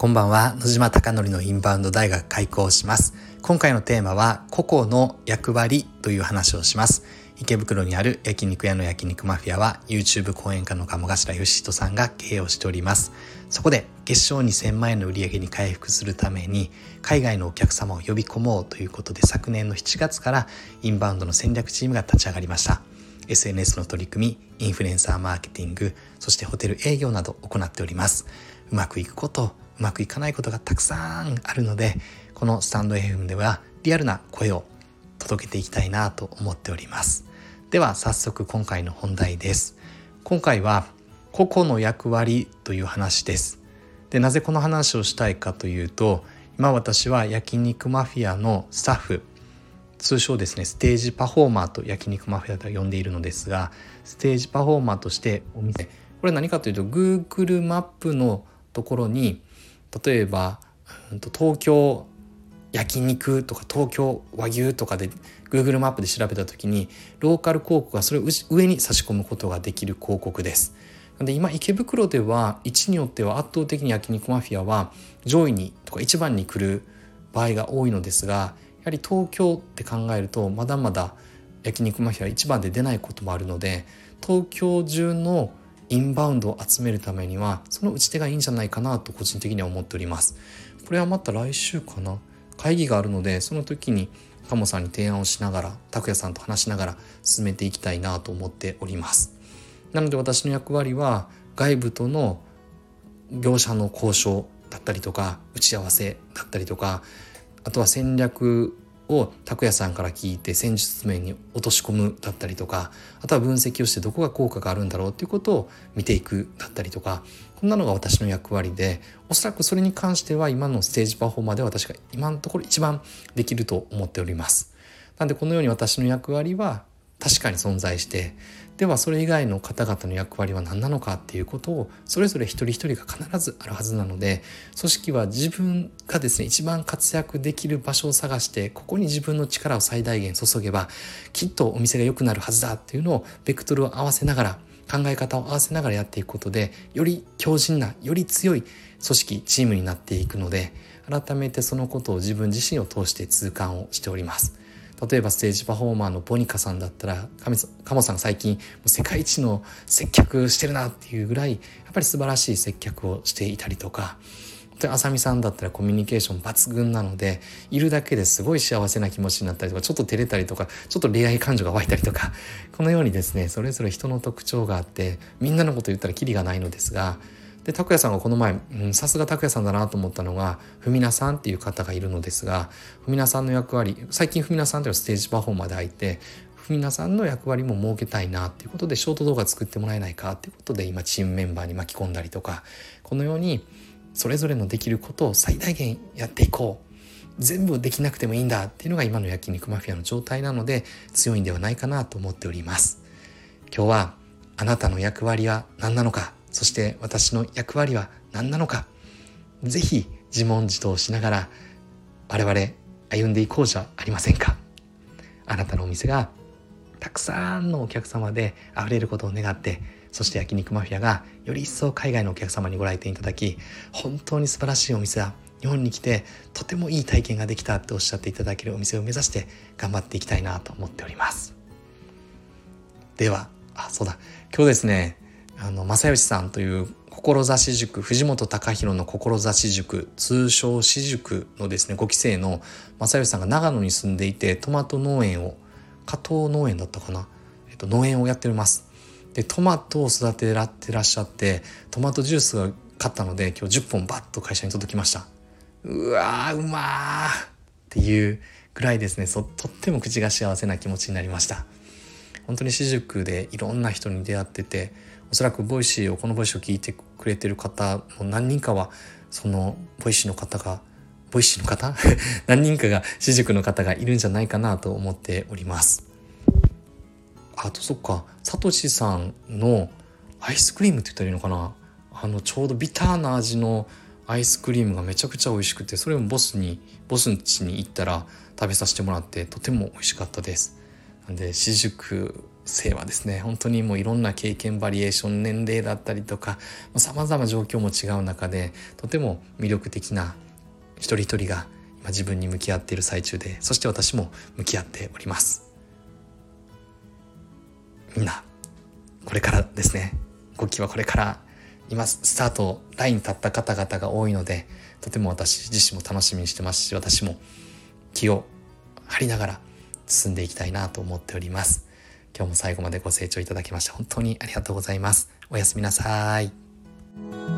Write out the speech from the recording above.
こんばんは。野島貴則のインバウンド大学開校します。今回のテーマは個々の役割という話をします。池袋にある焼肉屋の焼肉マフィアは YouTube 講演家の鴨頭義人さんが経営をしております。そこで月賞2000万円の売り上げに回復するために海外のお客様を呼び込もうということで昨年の7月からインバウンドの戦略チームが立ち上がりました。SNS の取り組み、インフルエンサーマーケティング、そしてホテル営業など行っております。うまくいくこと、うまくいかないことがたくさんあるのでこのスタンド FM ではリアルな声を届けていきたいなと思っております。では早速今回の本題です。今回は個々の役割という話です。でなぜこの話をしたいかというと今私は焼肉マフィアのスタッフ通称ですねステージパフォーマーと焼肉マフィアと呼んでいるのですがステージパフォーマーとしてお店これ何かというと Google マップのところに例えばうん、と東京焼肉とか東京和牛とかで Google マップで調べた時にローカル広告がそれを上に差し込むことができる広告です。で今池袋では位置によっては圧倒的に焼肉マフィアは上位にとか一番に来る場合が多いのですがやはり東京って考えるとまだまだ焼肉マフィアは一番で出ないこともあるので東京中のインバウンドを集めるためにはその打ち手がいいんじゃないかなと個人的には思っております。これはまた来週かな？会議があるのでその時に鴨さんに提案をしながら拓也さんと話しながら進めていきたいなと思っております。なので私の役割は外部との業者の交渉だったりとか打ち合わせだったりとかあとは戦略を拓也さんから聞いて戦術面に落とし込むだったりとかあとは分析をしてどこが効果があるんだろうっていうことを見ていくだったりとかこんなのが私の役割でおそらくそれに関しては今のステージパフォーマーで私が今のところ一番できると思っております。なんでこのように私の役割は確かに存在してではそれ以外の方々の役割は何なのかっていうことをそれぞれ一人一人が必ずあるはずなので組織は自分がですね一番活躍できる場所を探してここに自分の力を最大限注げばきっとお店が良くなるはずだっていうのをベクトルを合わせながら考え方を合わせながらやっていくことでより強靭なより強い組織チームになっていくので改めてそのことを自分自身を通して痛感をしております。例えばステージパフォーマーのボニカさんだったらカモさん最近世界一の接客してるなっていうぐらいやっぱり素晴らしい接客をしていたりとか。あさみさんだったらコミュニケーション抜群なのでいるだけですごい幸せな気持ちになったりとかちょっと照れたりとかちょっと恋愛感情が湧いたりとかこのようにですねそれぞれ人の特徴があってみんなのこと言ったらキリがないのですがで拓也さんがこの前さすが拓也さんだなと思ったのがふみなさんっていう方がいるのですがふみなさんの役割最近ふみなさんというのはステージパフォーマーで入ってふみなさんの役割も設けたいなっていうことでショート動画作ってもらえないかっていうことで今チームメンバーに巻き込んだりとかこのようにそれぞれのできることを最大限やっていこう。全部できなくてもいいんだっていうのが今の焼肉マフィアの状態なので強いんではないかなと思っております。今日はあなたの役割は何なのかそして私の役割は何なのか。ぜひ自問自答しながら我々歩んでいこうじゃありませんか。あなたのお店がたくさんのお客様で溢れることを願ってそして焼肉マフィアがより一層海外のお客様にご来店いただき本当に素晴らしいお店だ日本に来てとてもいい体験ができたっておっしゃっていただけるお店を目指して頑張っていきたいなと思っております。ではあそうだ。今日ですねあの正義さんという志塾藤本隆弘の志塾通称私塾のですね5期生の正義さんが長野に住んでいてトマト農園を加藤農園だったかな、えっと、農園をやっておりますでトマトを育てらってらっしゃってトマトジュースが買ったので今日10本バッと会社に届きましたうわーうまっていうぐらいですねそとっても口が幸せな気持ちになりました本当に私塾でいろんな人に出会ってておそらくボイシーをこのボイシーを聞いてくれてる方も何人かはそのボイシーの方がVoicy の方？何人かが私塾の方がいるんじゃないかなと思っております。あとそっかサトシさんのアイスクリームって言ったらいいのかな？あのちょうどビターな味のアイスクリームがめちゃくちゃ美味しくてそれもボスにボスん家に行ったら食べさせてもらってとても美味しかったです。で私塾生はですね本当にもういろんな経験バリエーション年齢だったりとかさまざま状況も違う中でとても魅力的な一人一人が今自分に向き合っている最中でそして私も向き合っております。みんなこれからですね動きはこれから今スタートラインに立った方々が多いのでとても私自身も楽しみにしてますし私も気を張りながら進んでいきたいなと思っております。今日も最後までご清聴いただきまして本当にありがとうございます。おやすみなさい。